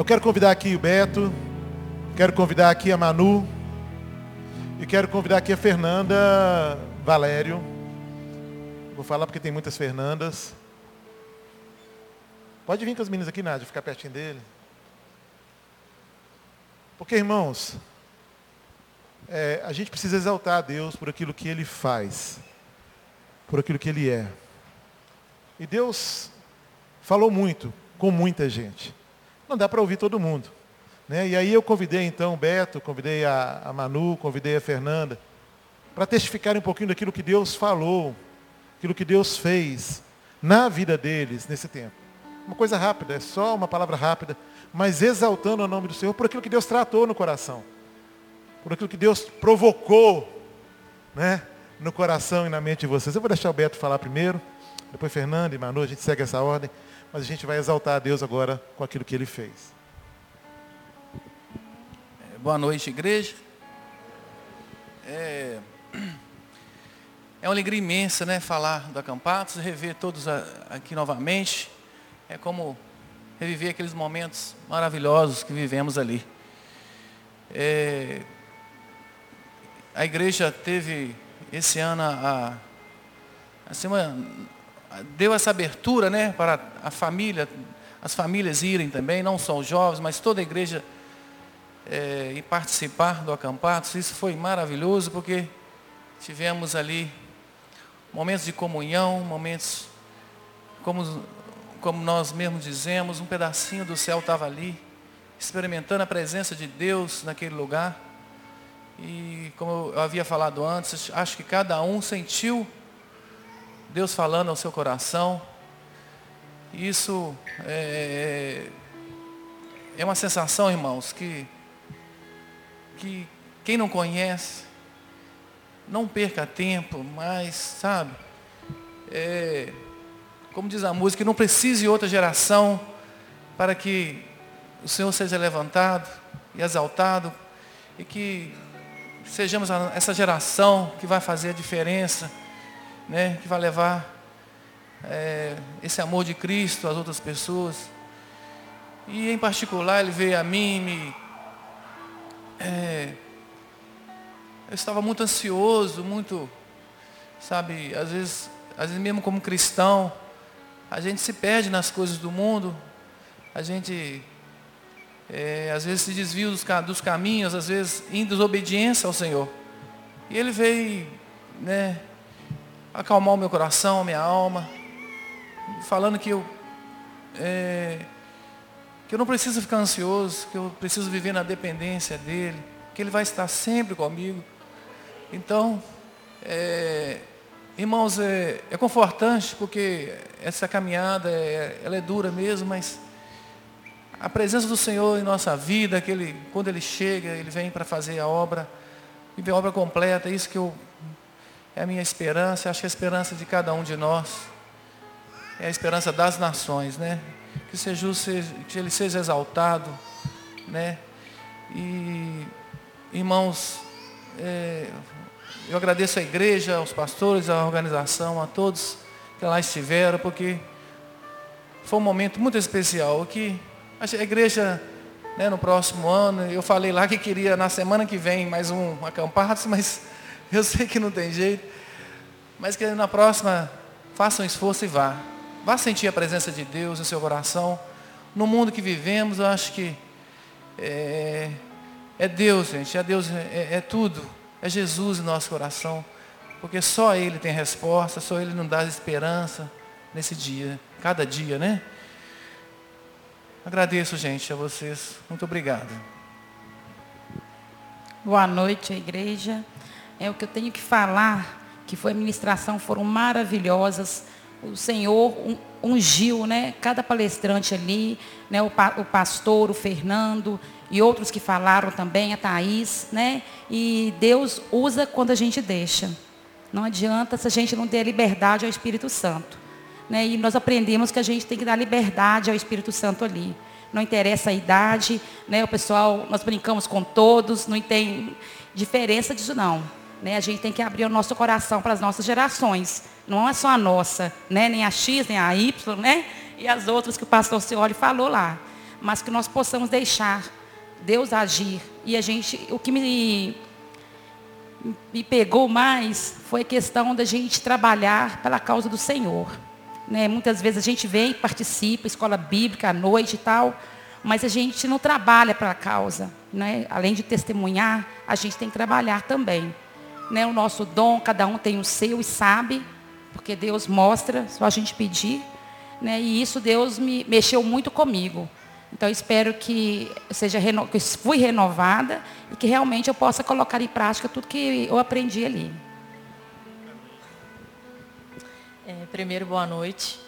Eu quero convidar aqui o Beto, quero convidar aqui a Manu e quero convidar aqui a Fernanda Valério. Vou falar porque tem muitas Fernandas. Pode vir com as meninas aqui, Nádia, ficar pertinho dele. Porque, irmãos, é, a gente precisa exaltar a Deus por aquilo que Ele faz, por aquilo que Ele é. E Deus falou muito com muita gente. Não dá para ouvir todo mundo. Né? E aí eu convidei então o Beto, convidei a, a Manu, convidei a Fernanda, para testificarem um pouquinho daquilo que Deus falou, aquilo que Deus fez na vida deles nesse tempo. Uma coisa rápida, é só uma palavra rápida, mas exaltando o nome do Senhor por aquilo que Deus tratou no coração, por aquilo que Deus provocou né, no coração e na mente de vocês. Eu vou deixar o Beto falar primeiro, depois Fernando e Manu, a gente segue essa ordem, mas a gente vai exaltar a Deus agora com aquilo que ele fez. É, boa noite, igreja. É, é uma alegria imensa, né, falar do Acampados, rever todos aqui novamente. É como reviver aqueles momentos maravilhosos que vivemos ali. É, a igreja teve esse ano a, assim, uma, deu essa abertura né, para a família, as famílias irem também, não só os jovens, mas toda a igreja é, e participar do acampados. Isso foi maravilhoso porque tivemos ali momentos de comunhão, momentos como, como nós mesmos dizemos, um pedacinho do céu estava ali, experimentando a presença de Deus naquele lugar. E como eu havia falado antes, acho que cada um sentiu Deus falando ao seu coração. Isso é, é uma sensação, irmãos, que, que quem não conhece, não perca tempo, mas, sabe, é, como diz a música, não precise outra geração para que o Senhor seja levantado e exaltado e que sejamos essa geração que vai fazer a diferença né, que vai levar é, esse amor de Cristo às outras pessoas. E em particular ele veio a mim, me, é, eu estava muito ansioso, muito, sabe, às vezes, às vezes mesmo como cristão, a gente se perde nas coisas do mundo, a gente é, às vezes se desvia dos, dos caminhos, às vezes em desobediência ao Senhor. E ele veio, né, acalmar o meu coração, a minha alma, falando que eu, é, que eu não preciso ficar ansioso, que eu preciso viver na dependência dEle, que Ele vai estar sempre comigo. Então, é, irmãos, é, é, confortante porque essa caminhada, é, ela é dura mesmo, mas a presença do Senhor em nossa vida, aquele, quando Ele chega, Ele vem para fazer a obra, viver a obra completa, é isso que eu é a minha esperança, acho que é a esperança de cada um de nós. É a esperança das nações, né? Que, seja, que ele seja exaltado, né? E, irmãos, é, eu agradeço à igreja, aos pastores, à organização, a todos que lá estiveram, porque foi um momento muito especial. Que a igreja, né, no próximo ano, eu falei lá que queria na semana que vem mais um acampado, mas eu sei que não tem jeito. Mas que na próxima, faça um esforço e vá. Vá sentir a presença de Deus no seu coração. No mundo que vivemos, eu acho que é, é Deus, gente. É Deus, é, é tudo. É Jesus em nosso coração. Porque só Ele tem resposta, só Ele nos dá esperança nesse dia, cada dia, né? Agradeço, gente, a vocês. Muito obrigado. Boa noite, igreja é o que eu tenho que falar, que foi a ministração, foram maravilhosas. O Senhor ungiu, né? Cada palestrante ali, né? O, pa, o pastor, o Fernando e outros que falaram também, a Thaís, né? E Deus usa quando a gente deixa. Não adianta se a gente não der liberdade ao Espírito Santo. Né? E nós aprendemos que a gente tem que dar liberdade ao Espírito Santo ali. Não interessa a idade, né? O pessoal, nós brincamos com todos, não tem diferença disso não. Né? A gente tem que abrir o nosso coração para as nossas gerações. Não é só a nossa, né? nem a X, nem a Y, né? E as outras que o pastor Cioli falou lá. mas que nós possamos deixar Deus agir. E a gente, o que me, me pegou mais foi a questão da gente trabalhar pela causa do Senhor. Né? Muitas vezes a gente vem, participa, escola bíblica à noite e tal, mas a gente não trabalha para a causa. Né? Além de testemunhar, a gente tem que trabalhar também. Né? O nosso dom, cada um tem o seu e sabe, porque Deus mostra, só a gente pedir. Né? E isso Deus me mexeu muito comigo. Então espero que seja reno... que fui renovada e que realmente eu possa colocar em prática tudo que eu aprendi ali. É, primeiro, boa noite.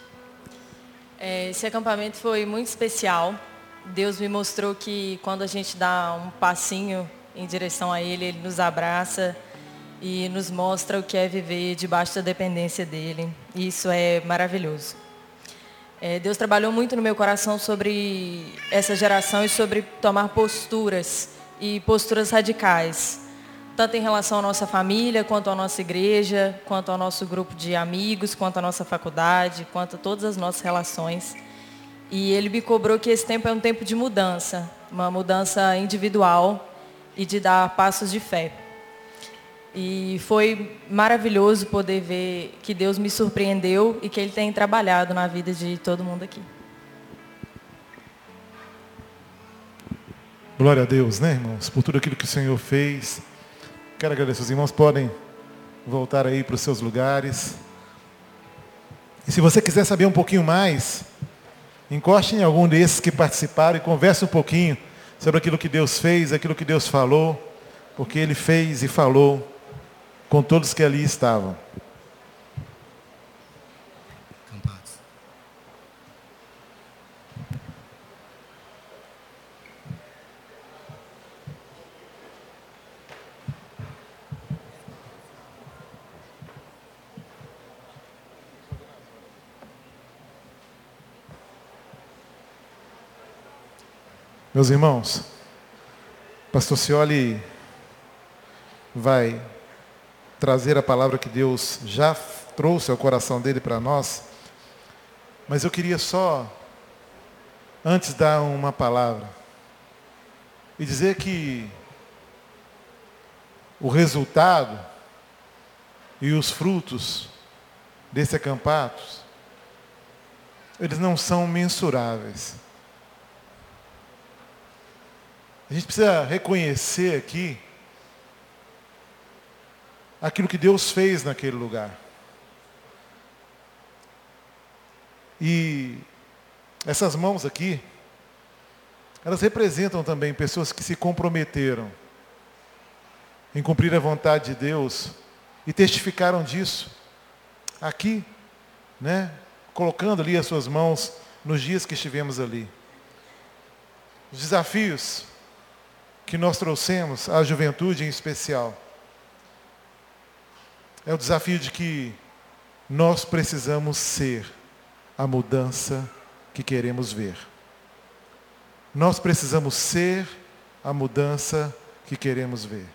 É, esse acampamento foi muito especial. Deus me mostrou que quando a gente dá um passinho em direção a Ele, Ele nos abraça e nos mostra o que é viver debaixo da dependência dEle. E isso é maravilhoso. É, Deus trabalhou muito no meu coração sobre essa geração e sobre tomar posturas e posturas radicais, tanto em relação à nossa família, quanto à nossa igreja, quanto ao nosso grupo de amigos, quanto à nossa faculdade, quanto a todas as nossas relações. E ele me cobrou que esse tempo é um tempo de mudança, uma mudança individual e de dar passos de fé. E foi maravilhoso poder ver que Deus me surpreendeu e que Ele tem trabalhado na vida de todo mundo aqui. Glória a Deus, né, irmãos, por tudo aquilo que o Senhor fez. Quero agradecer. Os irmãos podem voltar aí para os seus lugares. E se você quiser saber um pouquinho mais, encoste em algum desses que participaram e converse um pouquinho sobre aquilo que Deus fez, aquilo que Deus falou, porque Ele fez e falou com todos que ali estavam. Meus irmãos, Pastor Cioli vai trazer a palavra que Deus já trouxe ao coração dele para nós. Mas eu queria só, antes, dar uma palavra e dizer que o resultado e os frutos desse acampado, eles não são mensuráveis. A gente precisa reconhecer aqui aquilo que Deus fez naquele lugar. E essas mãos aqui, elas representam também pessoas que se comprometeram em cumprir a vontade de Deus e testificaram disso aqui, né? Colocando ali as suas mãos nos dias que estivemos ali. Os desafios que nós trouxemos à juventude em especial é o desafio de que nós precisamos ser a mudança que queremos ver. Nós precisamos ser a mudança que queremos ver.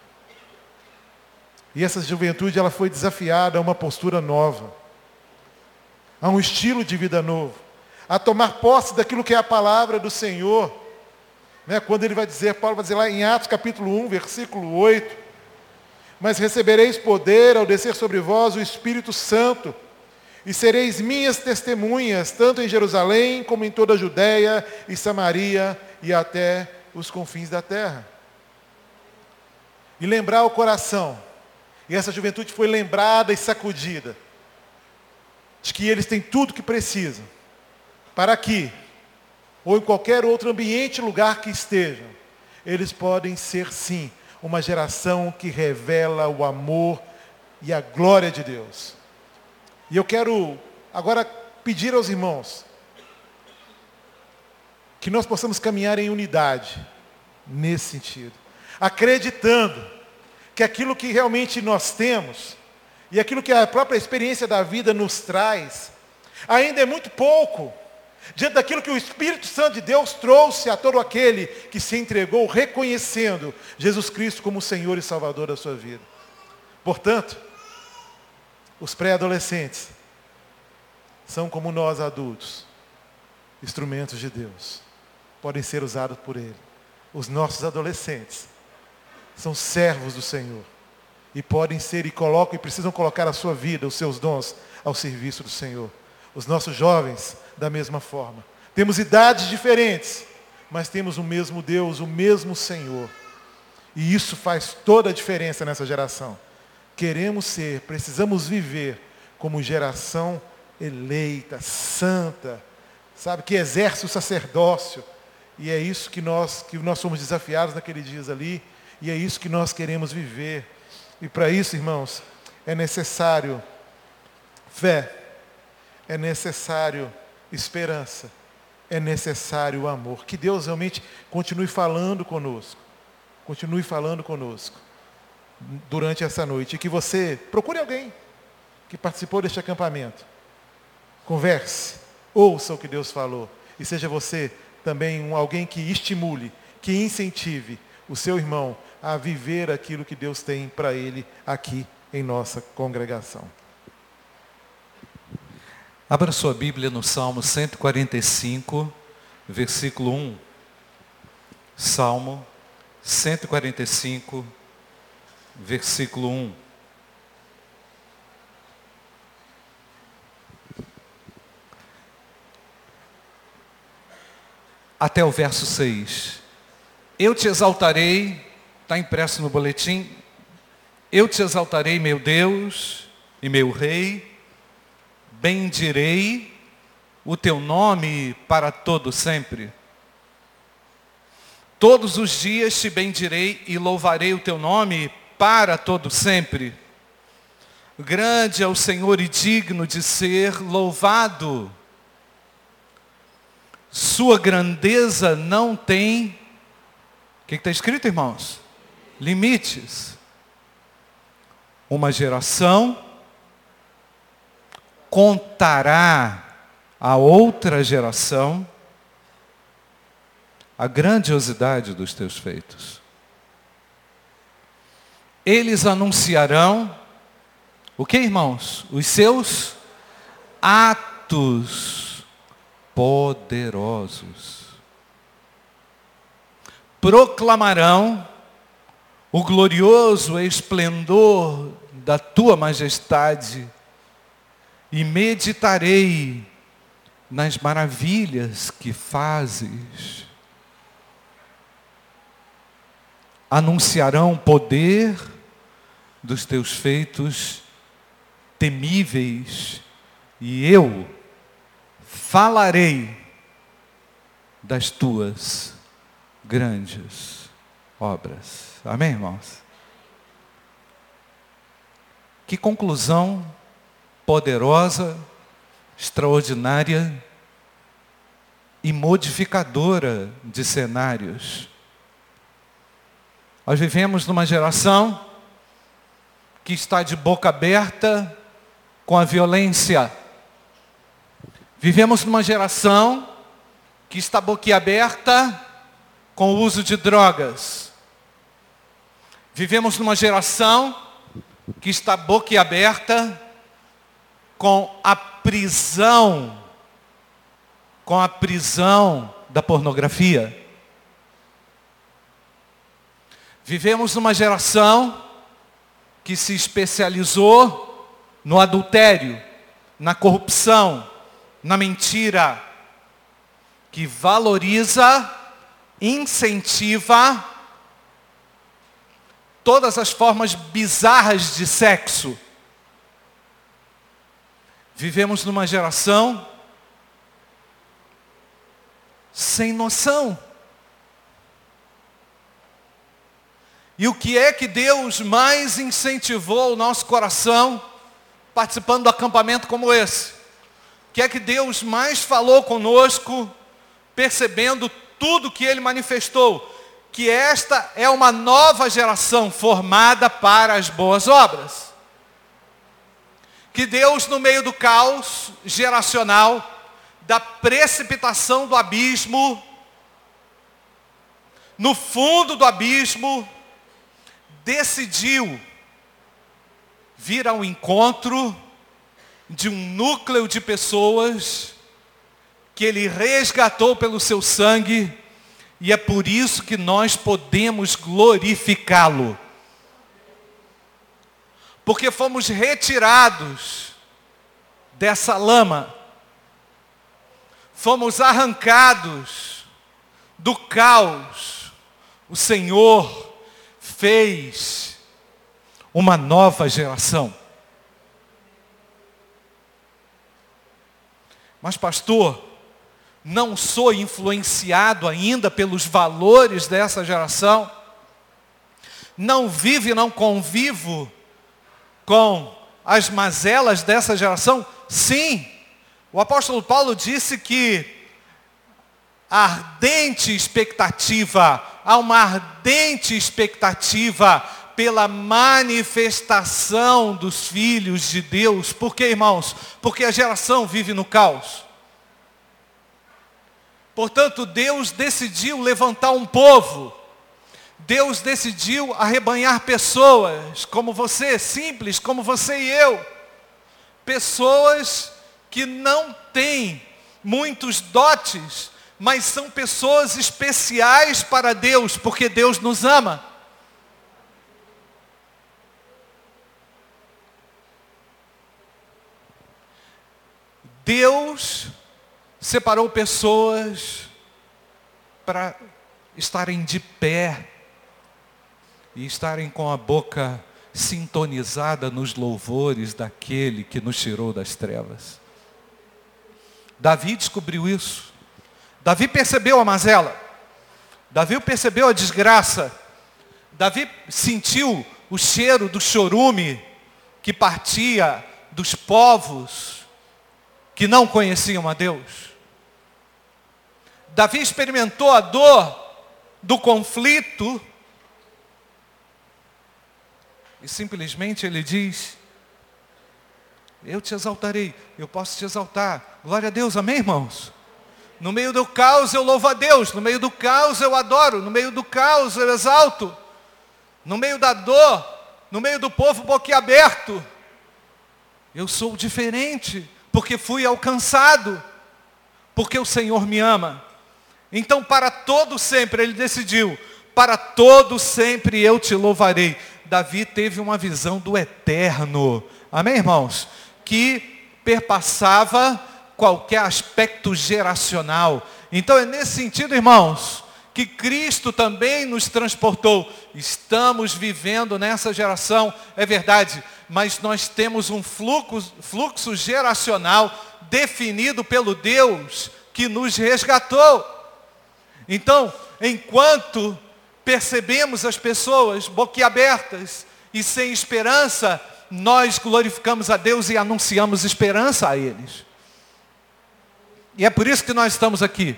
E essa juventude ela foi desafiada a uma postura nova, a um estilo de vida novo, a tomar posse daquilo que é a palavra do Senhor. Né? Quando ele vai dizer, Paulo vai dizer lá em Atos capítulo 1, versículo 8, mas recebereis poder ao descer sobre vós o Espírito Santo, e sereis minhas testemunhas, tanto em Jerusalém como em toda a Judéia e Samaria e até os confins da terra. E lembrar o coração, e essa juventude foi lembrada e sacudida, de que eles têm tudo que precisam, para que, ou em qualquer outro ambiente, lugar que estejam, eles podem ser sim uma geração que revela o amor e a glória de Deus. E eu quero agora pedir aos irmãos que nós possamos caminhar em unidade nesse sentido, acreditando que aquilo que realmente nós temos e aquilo que a própria experiência da vida nos traz ainda é muito pouco diante daquilo que o Espírito Santo de Deus trouxe a todo aquele que se entregou, reconhecendo Jesus Cristo como Senhor e Salvador da sua vida. Portanto, os pré-adolescentes são como nós adultos, instrumentos de Deus. podem ser usados por Ele. Os nossos adolescentes são servos do Senhor e podem ser e colocam e precisam colocar a sua vida, os seus dons ao serviço do Senhor. Os nossos jovens, da mesma forma. Temos idades diferentes, mas temos o mesmo Deus, o mesmo Senhor. E isso faz toda a diferença nessa geração. Queremos ser, precisamos viver como geração eleita, santa, sabe, que exerce o sacerdócio. E é isso que nós, que nós somos desafiados naqueles dias ali, e é isso que nós queremos viver. E para isso, irmãos, é necessário fé, é necessário esperança, é necessário amor. Que Deus realmente continue falando conosco. Continue falando conosco durante essa noite. E que você procure alguém que participou deste acampamento. Converse, ouça o que Deus falou. E seja você também um, alguém que estimule, que incentive o seu irmão a viver aquilo que Deus tem para ele aqui em nossa congregação. Abra sua Bíblia no Salmo 145, versículo 1. Salmo 145, versículo 1. Até o verso 6. Eu te exaltarei, está impresso no boletim. Eu te exaltarei, meu Deus e meu Rei bendirei o teu nome para todo sempre. Todos os dias te bendirei e louvarei o teu nome para todo sempre. Grande é o Senhor e digno de ser louvado. Sua grandeza não tem, o que está escrito, irmãos? Limites. Uma geração contará a outra geração a grandiosidade dos teus feitos. Eles anunciarão o que, irmãos? Os seus atos poderosos. Proclamarão o glorioso esplendor da tua majestade e meditarei nas maravilhas que fazes. Anunciarão o poder dos teus feitos temíveis, e eu falarei das tuas grandes obras. Amém, irmãos? Que conclusão poderosa, extraordinária e modificadora de cenários. Nós vivemos numa geração que está de boca aberta com a violência. Vivemos numa geração que está boquiaberta com o uso de drogas. Vivemos numa geração que está boquiaberta com a prisão, com a prisão da pornografia. Vivemos numa geração que se especializou no adultério, na corrupção, na mentira, que valoriza, incentiva todas as formas bizarras de sexo Vivemos numa geração sem noção. E o que é que Deus mais incentivou o nosso coração participando do acampamento como esse? O que é que Deus mais falou conosco, percebendo tudo que Ele manifestou? Que esta é uma nova geração formada para as boas obras que Deus, no meio do caos geracional, da precipitação do abismo, no fundo do abismo, decidiu vir ao encontro de um núcleo de pessoas que ele resgatou pelo seu sangue E é por isso que nós podemos glorificá-lo. Porque fomos retirados dessa lama. Fomos arrancados do caos. O Senhor fez uma nova geração. Mas pastor, não sou influenciado ainda pelos valores dessa geração, não vivo e não convivo com as mazelas dessa geração? Sim. O apóstolo Paulo disse que a ardente expectativa, há uma ardente expectativa pela manifestação dos filhos de Deus. Por quê, irmãos? Porque a geração vive no caos. Portanto, Deus decidiu levantar um povo. Deus decidiu arrebanhar pessoas como você, simples, como você e eu. Pessoas que não têm muitos dotes, mas são pessoas especiais para Deus, porque Deus nos ama. Deus separou pessoas para estarem de pé e estarem com a boca sintonizada nos louvores daquele que nos tirou das trevas. Davi descobriu isso. Davi percebeu a mazela. Davi percebeu a desgraça. Davi sentiu o cheiro do chorume que partia dos povos que não conheciam a Deus. Davi experimentou a dor do conflito e simplesmente ele diz: Eu te exaltarei, eu posso te exaltar. Glória a Deus, amém, irmãos? No meio do caos eu louvo a Deus, no meio do caos eu adoro, no meio do caos eu exalto, no meio da dor, no meio do povo boquiaberto, eu sou diferente, porque fui alcançado, porque o Senhor me ama. Então, para todo sempre, ele decidiu, para todo sempre eu te louvarei. Davi teve uma visão do eterno. Amém, irmãos? Que perpassava qualquer aspecto geracional. Então é nesse sentido, irmãos, que Cristo também nos transportou. Estamos vivendo nessa geração, é verdade, mas nós temos um fluxo, fluxo geracional definido pelo Deus que nos resgatou. Então, enquanto percebemos as pessoas boquiabertas e sem esperança, nós glorificamos a Deus e anunciamos esperança a eles. E é por isso que nós estamos aqui.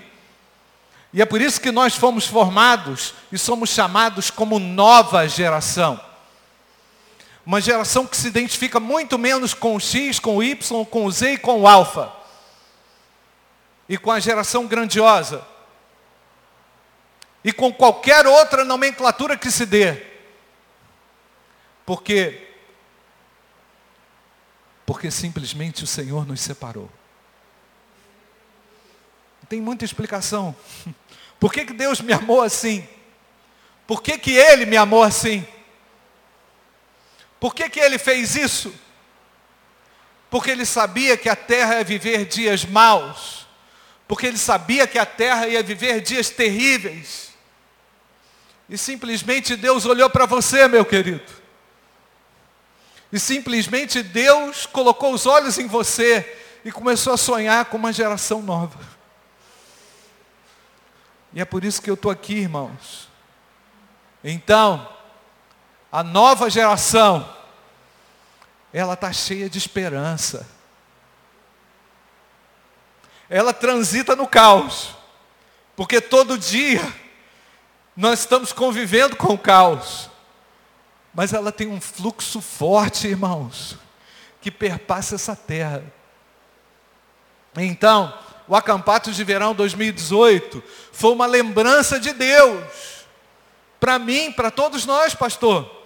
E é por isso que nós fomos formados e somos chamados como nova geração. Uma geração que se identifica muito menos com o X, com o Y, com o Z e com o alfa. E com a geração grandiosa e com qualquer outra nomenclatura que se dê. Porque porque simplesmente o Senhor nos separou. Tem muita explicação. Por que, que Deus me amou assim? Por que, que Ele me amou assim? Por que, que Ele fez isso? Porque Ele sabia que a terra ia viver dias maus. Porque Ele sabia que a terra ia viver dias terríveis. E simplesmente Deus olhou para você, meu querido. E simplesmente Deus colocou os olhos em você e começou a sonhar com uma geração nova. E é por isso que eu estou aqui, irmãos. Então, a nova geração, ela está cheia de esperança. Ela transita no caos. Porque todo dia nós estamos convivendo com o caos. Mas ela tem um fluxo forte, irmãos, que perpassa essa terra. Então, o acampato de verão 2018 foi uma lembrança de Deus. Para mim, para todos nós, pastor.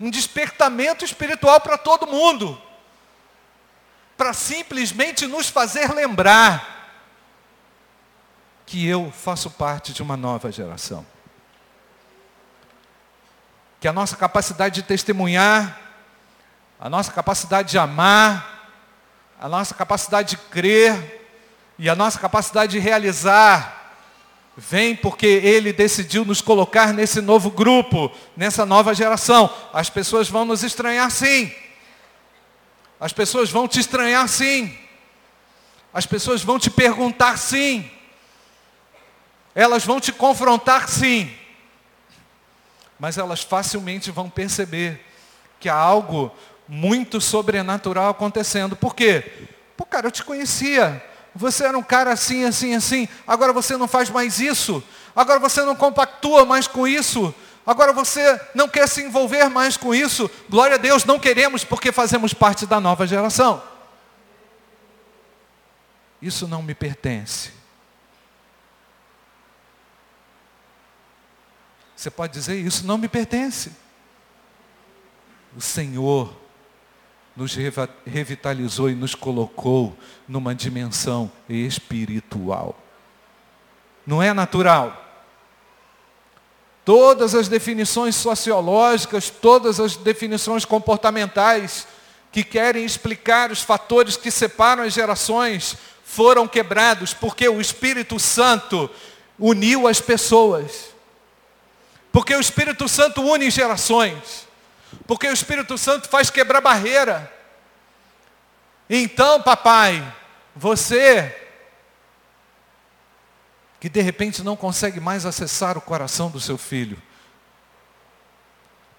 Um despertamento espiritual para todo mundo. Para simplesmente nos fazer lembrar que eu faço parte de uma nova geração. Que a nossa capacidade de testemunhar, a nossa capacidade de amar, a nossa capacidade de crer e a nossa capacidade de realizar vem porque ele decidiu nos colocar nesse novo grupo, nessa nova geração. As pessoas vão nos estranhar sim. As pessoas vão te estranhar sim. As pessoas vão te perguntar sim. Elas vão te confrontar sim. Mas elas facilmente vão perceber que há algo muito sobrenatural acontecendo. Por quê? Pô, cara, eu te conhecia. Você era um cara assim, assim, assim. Agora você não faz mais isso. Agora você não compactua mais com isso. Agora você não quer se envolver mais com isso. Glória a Deus, não queremos porque fazemos parte da nova geração. Isso não me pertence. Você pode dizer, isso não me pertence. O Senhor nos revitalizou e nos colocou numa dimensão espiritual. Não é natural. Todas as definições sociológicas, todas as definições comportamentais que querem explicar os fatores que separam as gerações foram quebrados porque o Espírito Santo uniu as pessoas. Porque o Espírito Santo une gerações. Porque o Espírito Santo faz quebrar barreira. Então, papai, você que de repente não consegue mais acessar o coração do seu filho,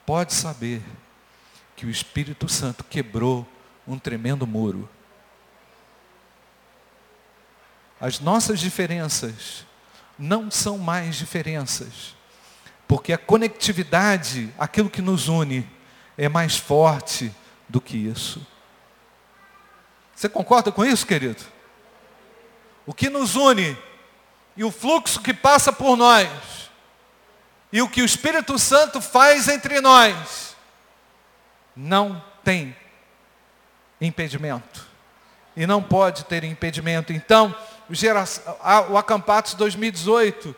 pode saber que o Espírito Santo quebrou um tremendo muro. As nossas diferenças não são mais diferenças, porque a conectividade, aquilo que nos une, é mais forte do que isso. Você concorda com isso, querido? O que nos une e o fluxo que passa por nós e o que o Espírito Santo faz entre nós não tem impedimento. E não pode ter impedimento. Então, o Acampatos 2018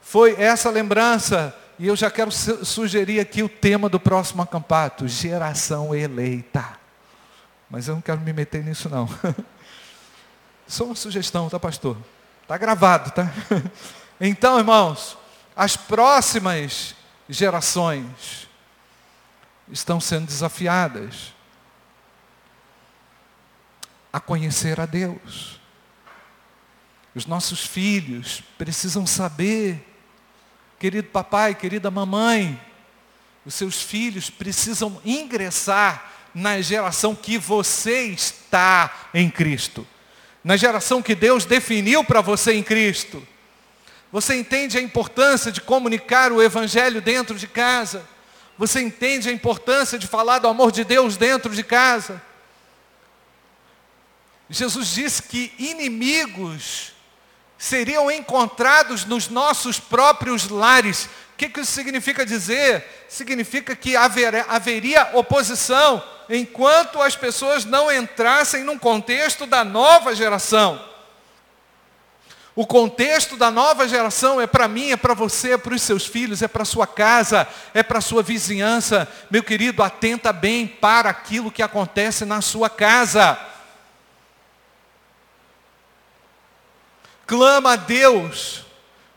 foi essa lembrança e eu já quero sugerir aqui o tema do próximo acampato: geração eleita. Mas eu não quero me meter nisso não. Só uma sugestão, tá, pastor? Tá gravado, tá? Então, irmãos, as próximas gerações estão sendo desafiadas a conhecer a Deus. Os nossos filhos precisam saber Querido papai, querida mamãe, os seus filhos precisam ingressar na geração que você está em Cristo. Na geração que Deus definiu para você em Cristo. Você entende a importância de comunicar o Evangelho dentro de casa? Você entende a importância de falar do amor de Deus dentro de casa? Jesus disse que inimigos seriam encontrados nos nossos próprios lares. O que, isso significa dizer? Significa que haver, haveria oposição enquanto as pessoas não entrassem num contexto da nova geração. O contexto da nova geração é para mim, é para você, é para os seus filhos, é para a sua casa, é para a sua vizinhança. Meu querido, atenta bem para aquilo que acontece na sua casa. Clama a Deus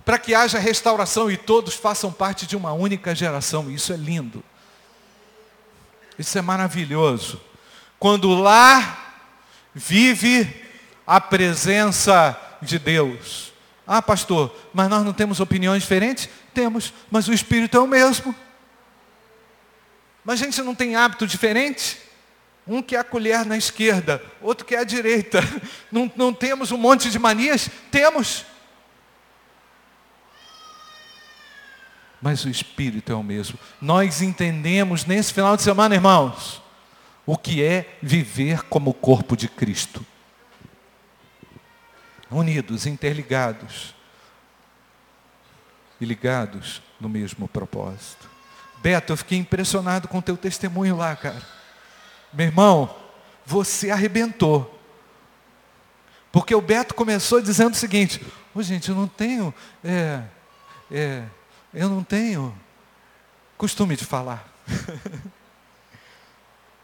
para que haja restauração e todos façam parte de uma única geração. Isso é lindo. Isso é maravilhoso. Quando lá vive a presença de Deus. Ah, pastor, mas nós não temos opiniões diferentes? Temos, mas o Espírito é o mesmo. Mas a gente não tem hábito diferente? Um quer a colher na esquerda, outro quer a direita. Não, não temos um monte de manias? Temos. Mas o Espírito é o mesmo. Nós entendemos nesse final de semana, irmãos, o que é viver como corpo de Cristo. Unidos, interligados e ligados no mesmo propósito. Beto, eu fiquei impressionado com o teu testemunho lá, cara. Meu irmão, você arrebentou. Porque o Beto começou dizendo o seguinte: Ô, gente, eu não tenho, é, é, eu não tenho costume de falar.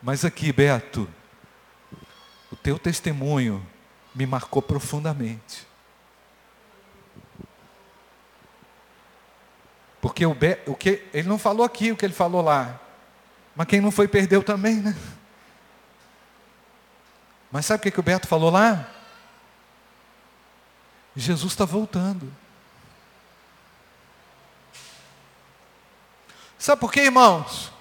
Mas aqui, Beto, o teu testemunho me marcou profundamente. Porque o, Be, o que ele não falou aqui o que ele falou lá. Mas quem não foi perdeu também, né? Mas sabe o que, que o Beto falou lá? Jesus está voltando. Sabe por quê, irmãos?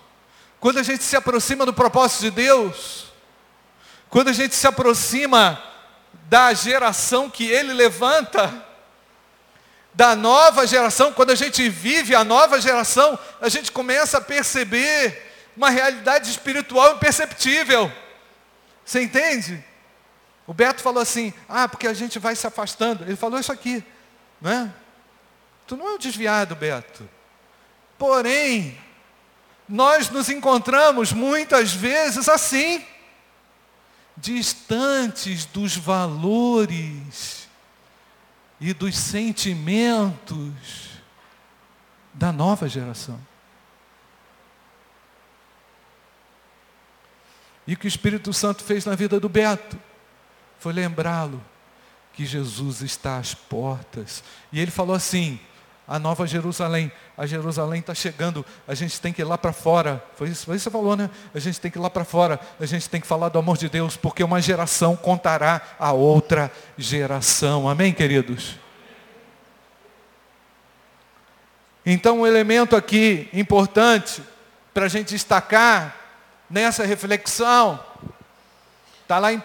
Quando a gente se aproxima do propósito de Deus, quando a gente se aproxima da geração que Ele levanta, da nova geração, quando a gente vive a nova geração, a gente começa a perceber uma realidade espiritual imperceptível. Você entende? O Beto falou assim: ah, porque a gente vai se afastando. Ele falou isso aqui, não é? Tu não é um desviado, Beto. Porém, nós nos encontramos muitas vezes assim, distantes dos valores e dos sentimentos da nova geração. E o que o Espírito Santo fez na vida do Beto foi lembrá-lo que Jesus está às portas. E ele falou assim: a nova Jerusalém. A Jerusalém está chegando, a gente tem que ir lá para fora. Foi isso, foi isso que você falou, né? A gente tem que ir lá para fora, a gente tem que falar do amor de Deus, porque uma geração contará a outra geração. Amém, queridos? Então, um elemento aqui importante para a gente destacar nessa reflexão, está lá em 1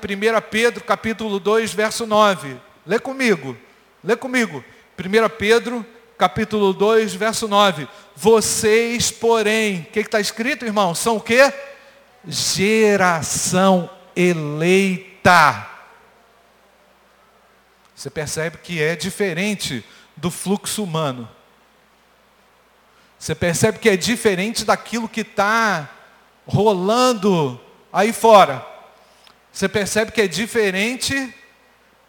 Pedro capítulo 2, verso 9. Lê comigo, lê comigo. 1 Pedro capítulo 2, verso 9. Vocês, porém, o que está escrito, irmão? São o quê? Geração eleita. Você percebe que é diferente do fluxo humano. Você percebe que é diferente daquilo que está rolando aí fora. Você percebe que é diferente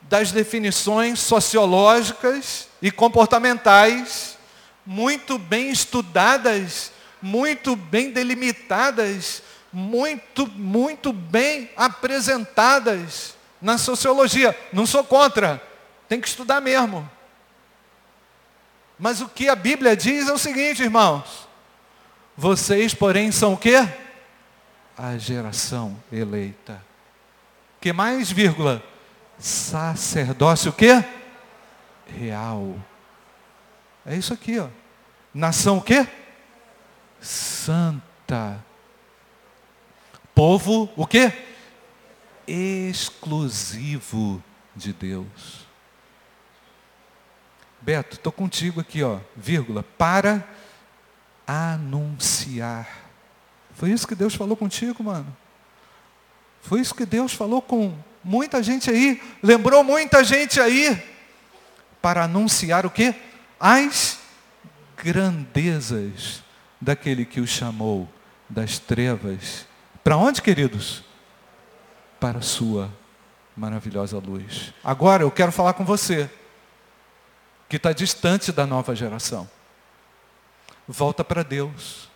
das definições sociológicas e comportamentais muito bem estudadas, muito bem delimitadas, muito, muito bem apresentadas na sociologia. Não sou contra, tem que estudar mesmo. Mas o que a Bíblia diz é o seguinte, irmãos. Vocês, porém, são o quê? A geração eleita. Que mais, vírgula? Sacerdócio o quê? real. É isso aqui, ó. Nação o quê? Santa. Povo o quê? Exclusivo de Deus. Beto, estou contigo aqui, ó, vírgula, para anunciar. Foi isso que Deus falou contigo, mano. Foi isso que Deus falou com muita gente aí, lembrou muita gente aí para anunciar o que? As grandezas daquele que o chamou das trevas. Para onde, queridos? Para a sua maravilhosa luz. Agora eu quero falar com você, que está distante da nova geração. Volta para Deus.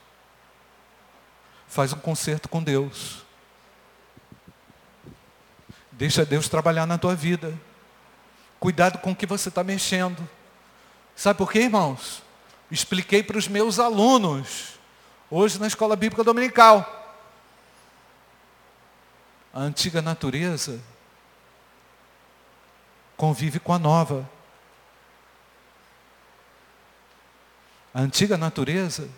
Faz um concerto com Deus. Deixa Deus trabalhar na tua vida. Cuidado com o que você está mexendo. Sabe por quê, irmãos? Expliquei para os meus alunos, hoje na escola bíblica dominical. A antiga natureza convive com a nova. A antiga natureza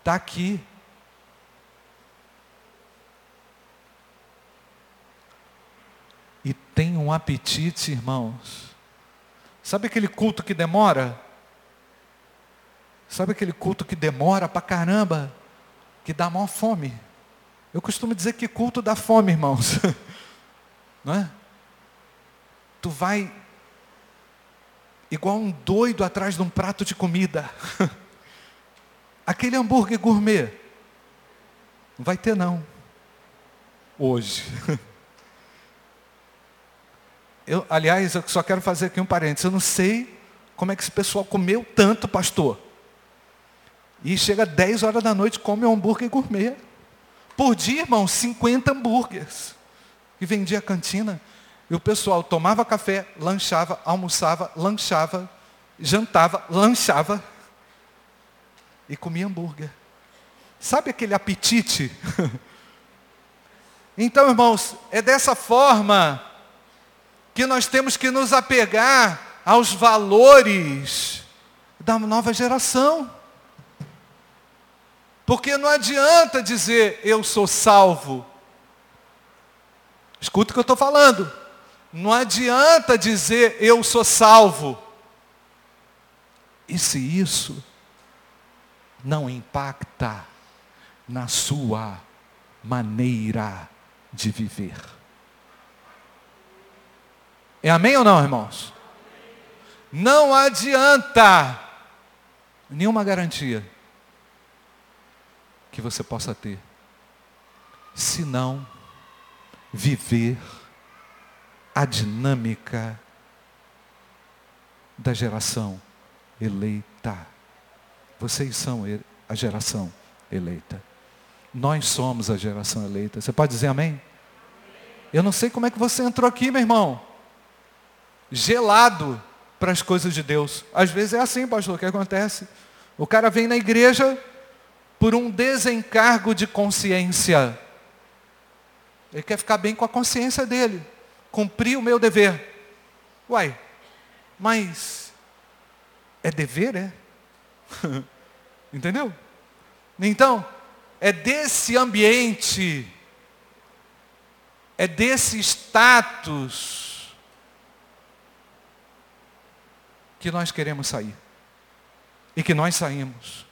está aqui. E tem um apetite, irmãos. Sabe aquele culto que demora? Sabe aquele culto que demora pra caramba? Que dá maior fome. Eu costumo dizer que culto dá fome, irmãos. Não é? Tu vai igual um doido atrás de um prato de comida. Aquele hambúrguer gourmet. Não vai ter não. Hoje. Eu, aliás, eu só quero fazer aqui um parênteses. Eu não sei como é que esse pessoal comeu tanto, pastor. E chega 10 horas da noite come um hambúrguer gourmet. Por dia, irmão, 50 hambúrgueres. Que vendia a cantina. E o pessoal tomava café, lanchava, almoçava, lanchava, jantava, lanchava e comia hambúrguer. Sabe aquele apetite? então, irmãos, é dessa forma que nós temos que nos apegar aos valores da nova geração. Porque não adianta dizer eu sou salvo. Escuta o que eu estou falando. Não adianta dizer eu sou salvo. E se isso não impacta na sua maneira de viver? É amém ou não, irmãos? Não adianta nenhuma garantia que você possa ter, se não viver a dinâmica da geração eleita. Vocês são a geração eleita. Nós somos a geração eleita. Você pode dizer amém? Eu não sei como é que você entrou aqui, meu irmão. Gelado para as coisas de Deus. Às vezes é assim, pastor, o que acontece? O cara vem na igreja, por um desencargo de consciência. Ele quer ficar bem com a consciência dele. Cumprir o meu dever. Uai, mas é dever, é? Entendeu? Então, é desse ambiente, é desse status que nós queremos sair. E que nós saímos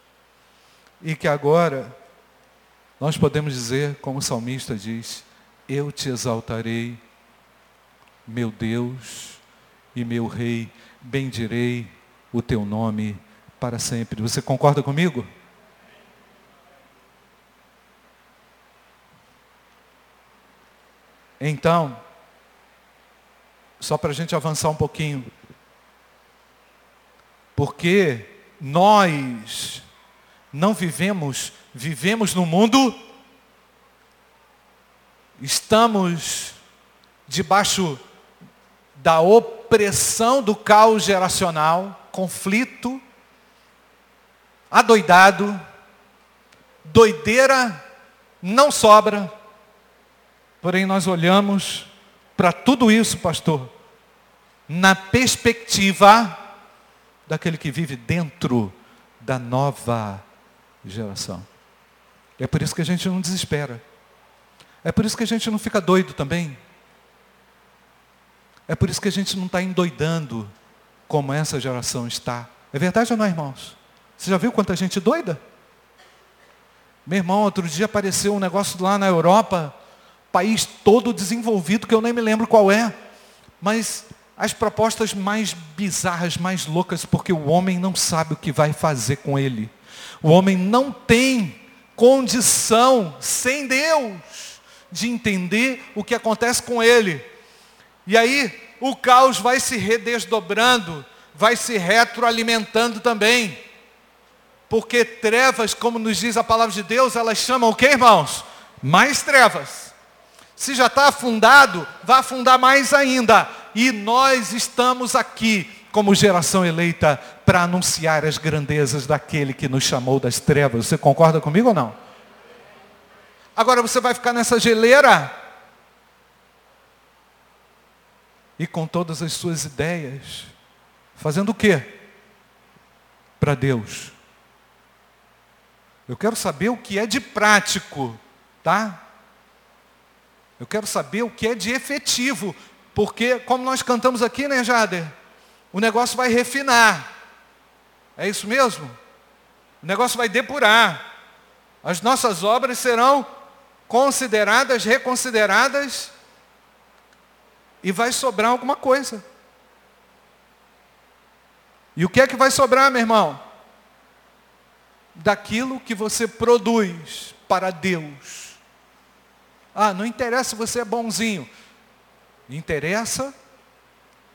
e que agora nós podemos dizer, como o salmista diz, eu te exaltarei, meu Deus e meu Rei, bendirei o teu nome para sempre. Você concorda comigo? Então, só para a gente avançar um pouquinho, porque nós não vivemos, vivemos no mundo, estamos debaixo da opressão do caos geracional, conflito, adoidado, doideira não sobra, porém nós olhamos para tudo isso, pastor, na perspectiva daquele que vive dentro da nova geração. É por isso que a gente não desespera. É por isso que a gente não fica doido também. É por isso que a gente não está endoidando como essa geração está. É verdade ou não, irmãos? Você já viu quanta gente doida? Meu irmão, outro dia apareceu um negócio lá na Europa, país todo desenvolvido, que eu nem me lembro qual é. Mas as propostas mais bizarras, mais loucas, porque o homem não sabe o que vai fazer com ele. O homem não tem condição, sem Deus, de entender o que acontece com ele. E aí, o caos vai se redesdobrando, vai se retroalimentando também. Porque trevas, como nos diz a palavra de Deus, elas chamam o que, irmãos? Mais trevas. Se já está afundado, vai afundar mais ainda. E nós estamos aqui como geração eleita para anunciar as grandezas daquele que nos chamou das trevas. Você concorda comigo ou não? Agora você vai ficar nessa geleira e com todas as suas ideias, fazendo o quê? Para Deus. Eu quero saber o que é de prático, tá? Eu quero saber o que é de efetivo, porque como nós cantamos aqui, né, Jader? o negócio vai refinar. É isso mesmo? O negócio vai depurar. As nossas obras serão consideradas, reconsideradas, e vai sobrar alguma coisa. E o que é que vai sobrar, meu irmão? Daquilo que você produz para Deus. Ah, não interessa se você é bonzinho. Interessa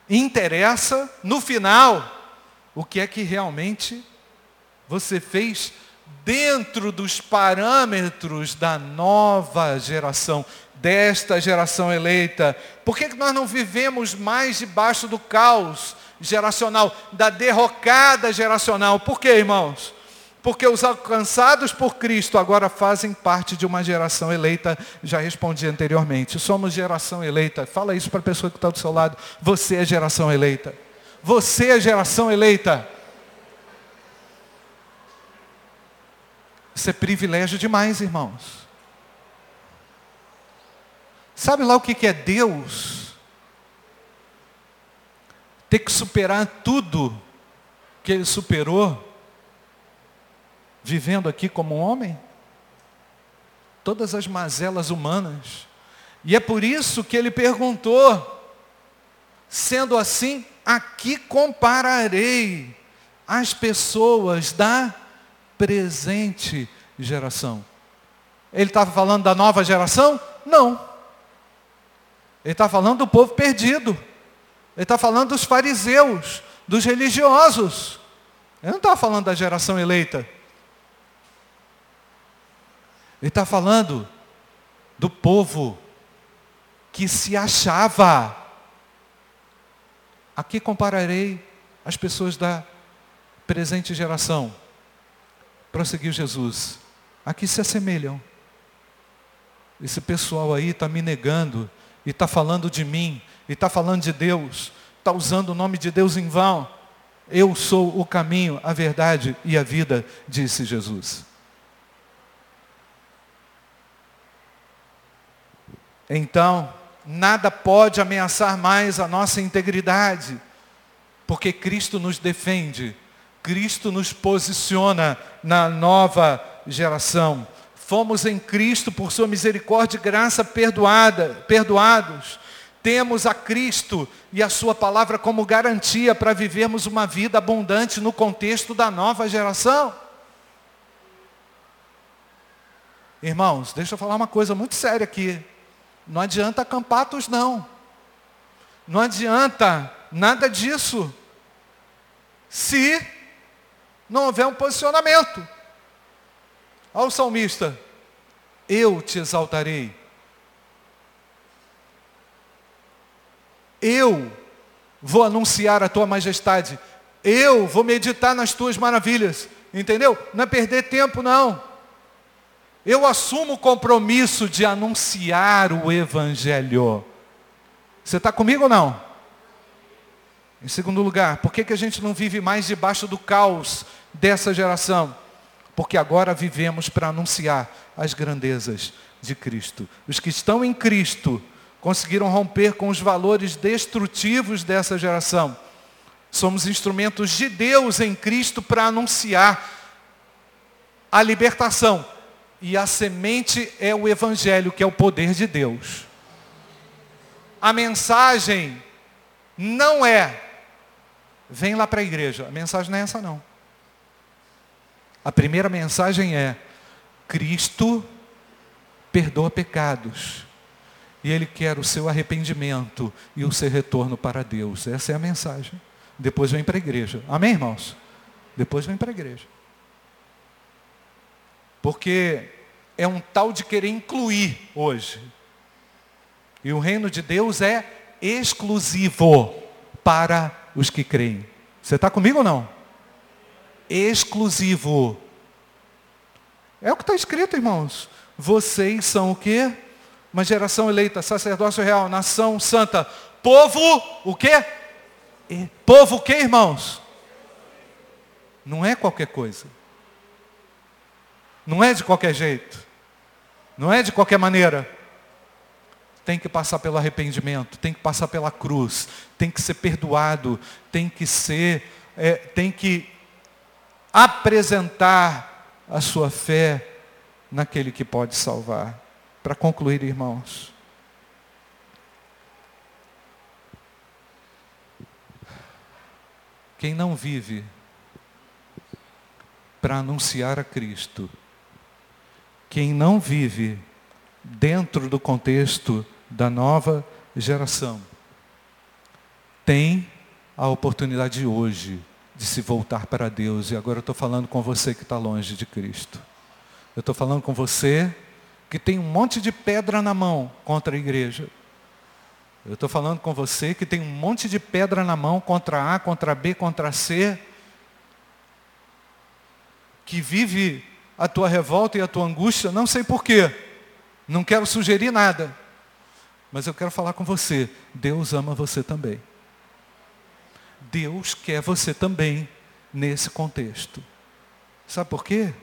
Interessa, no final, o que é que realmente você fez dentro dos parâmetros da nova geração, desta geração eleita. Por que, que nós não vivemos mais debaixo do caos geracional, da derrocada geracional? Por quê, irmãos? Porque os alcançados por Cristo agora fazem parte de uma geração eleita, já respondi anteriormente. Somos geração eleita. Fala isso para a pessoa que está do seu lado. Você é geração eleita. Você é geração eleita. Isso é privilégio demais, irmãos. Sabe lá o que é Deus? Ter que superar tudo que ele superou, vivendo aqui como homem? Todas as mazelas humanas. E é por isso que ele perguntou, sendo assim, a que compararei as pessoas da presente geração. Ele estava falando da nova geração? Não. Ele está falando do povo perdido. Ele está falando dos fariseus, dos religiosos. Ele não está falando da geração eleita. Ele está falando do povo que se achava. Aqui compararei as pessoas da presente geração prosseguiu Jesus, aqui se assemelham. Esse pessoal aí está me negando, e está falando de mim, e está falando de Deus, está usando o nome de Deus em vão. Eu sou o caminho, a verdade e a vida, disse Jesus. Então, nada pode ameaçar mais a nossa integridade, porque Cristo nos defende Cristo nos posiciona na nova geração. Fomos em Cristo, por sua misericórdia e graça, perdoada, perdoados. Temos a Cristo e a sua palavra como garantia para vivermos uma vida abundante no contexto da nova geração. Irmãos, deixa eu falar uma coisa muito séria aqui. Não adianta acampatos, não. Não adianta nada disso. Se não houver um posicionamento. Olha o salmista, eu te exaltarei. Eu vou anunciar a tua majestade. Eu vou meditar nas tuas maravilhas. Entendeu? Não é perder tempo, não. Eu assumo o compromisso de anunciar o Evangelho. Você está comigo ou não? Em segundo lugar, por que, que a gente não vive mais debaixo do caos dessa geração? Porque agora vivemos para anunciar as grandezas de Cristo. Os que estão em Cristo conseguiram romper com os valores destrutivos dessa geração. Somos instrumentos de Deus em Cristo para anunciar a libertação. E a semente é o Evangelho, que é o poder de Deus. A mensagem não é Vem lá para a igreja. A mensagem não é essa não. A primeira mensagem é: Cristo perdoa pecados. E Ele quer o seu arrependimento e o seu retorno para Deus. Essa é a mensagem. Depois vem para a igreja. Amém, irmãos? Depois vem para a igreja. Porque é um tal de querer incluir hoje. E o reino de Deus é exclusivo para os que creem. Você está comigo ou não? Exclusivo. É o que está escrito, irmãos. Vocês são o quê? Uma geração eleita, sacerdócio real, nação santa, povo, o quê? Povo o quê, irmãos? Não é qualquer coisa. Não é de qualquer jeito. Não é de qualquer maneira tem que passar pelo arrependimento, tem que passar pela cruz, tem que ser perdoado, tem que ser, é, tem que apresentar a sua fé naquele que pode salvar. Para concluir, irmãos, quem não vive para anunciar a Cristo, quem não vive dentro do contexto da nova geração. tem a oportunidade hoje de se voltar para Deus. E agora eu estou falando com você que está longe de Cristo. Eu estou falando com você que tem um monte de pedra na mão contra a igreja. Eu estou falando com você que tem um monte de pedra na mão contra A, contra B, contra C, que vive a tua revolta e a tua angústia, não sei porquê, não quero sugerir nada, mas eu quero falar com você: Deus ama você também. Deus quer você também nesse contexto. Sabe por quê?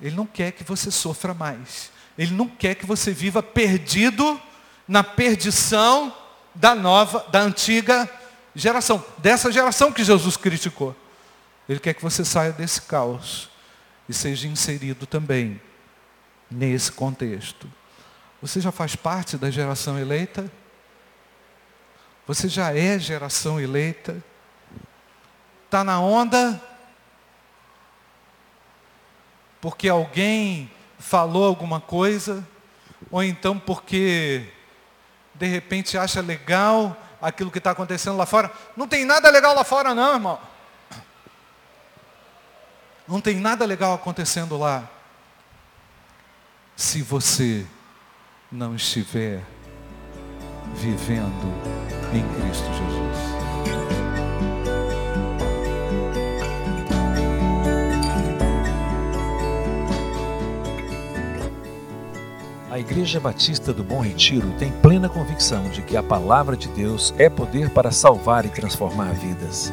Ele não quer que você sofra mais. Ele não quer que você viva perdido na perdição da nova, da antiga geração, dessa geração que Jesus criticou. Ele quer que você saia desse caos e seja inserido também nesse contexto. Você já faz parte da geração eleita? Você já é geração eleita? Está na onda? Porque alguém falou alguma coisa? Ou então porque de repente acha legal aquilo que está acontecendo lá fora? Não tem nada legal lá fora, não, irmão. Não tem nada legal acontecendo lá. Se você não estiver vivendo em Cristo Jesus. A Igreja Batista do Bom Retiro tem plena convicção de que a palavra de Deus é poder para salvar e transformar vidas.